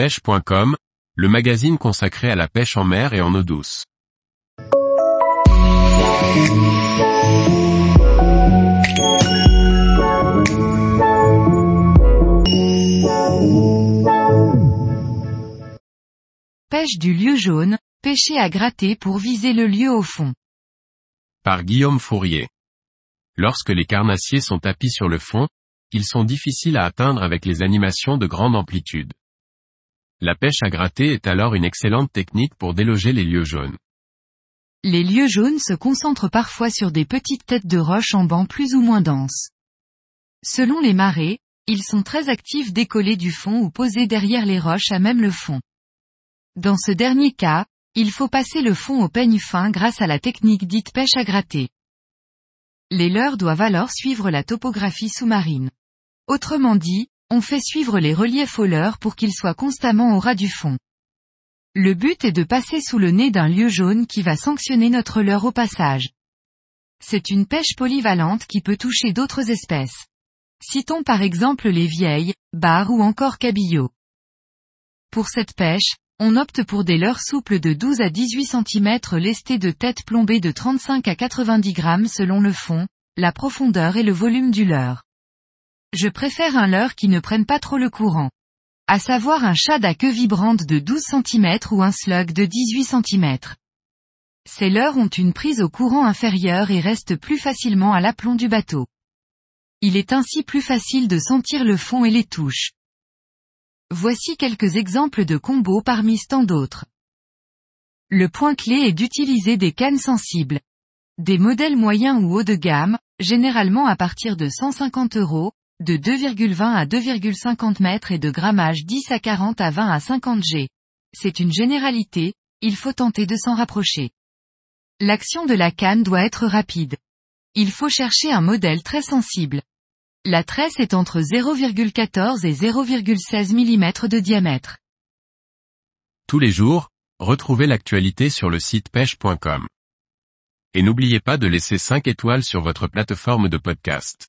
pêche.com, le magazine consacré à la pêche en mer et en eau douce. Pêche du lieu jaune, pêcher à gratter pour viser le lieu au fond. Par Guillaume Fourier. Lorsque les carnassiers sont tapis sur le fond, ils sont difficiles à atteindre avec les animations de grande amplitude. La pêche à gratter est alors une excellente technique pour déloger les lieux jaunes. Les lieux jaunes se concentrent parfois sur des petites têtes de roches en banc plus ou moins denses. Selon les marées, ils sont très actifs décollés du fond ou posés derrière les roches à même le fond. Dans ce dernier cas, il faut passer le fond au peigne fin grâce à la technique dite pêche à gratter. Les leurres doivent alors suivre la topographie sous-marine. Autrement dit, on fait suivre les reliefs au leurre pour qu'ils soient constamment au ras du fond. Le but est de passer sous le nez d'un lieu jaune qui va sanctionner notre leurre au passage. C'est une pêche polyvalente qui peut toucher d'autres espèces. Citons par exemple les vieilles, barres ou encore cabillots. Pour cette pêche, on opte pour des leurres souples de 12 à 18 cm lestés de tête plombée de 35 à 90 grammes selon le fond, la profondeur et le volume du leurre. Je préfère un leurre qui ne prenne pas trop le courant. À savoir un shad à queue vibrante de 12 cm ou un slug de 18 cm. Ces leurres ont une prise au courant inférieur et restent plus facilement à l'aplomb du bateau. Il est ainsi plus facile de sentir le fond et les touches. Voici quelques exemples de combos parmi tant d'autres. Le point clé est d'utiliser des cannes sensibles. Des modèles moyens ou haut de gamme, généralement à partir de 150 euros, de 2,20 à 2,50 mètres et de grammage 10 à 40 à 20 à 50 G. C'est une généralité, il faut tenter de s'en rapprocher. L'action de la canne doit être rapide. Il faut chercher un modèle très sensible. La tresse est entre 0,14 et 0,16 mm de diamètre. Tous les jours, retrouvez l'actualité sur le site pêche.com. Et n'oubliez pas de laisser 5 étoiles sur votre plateforme de podcast.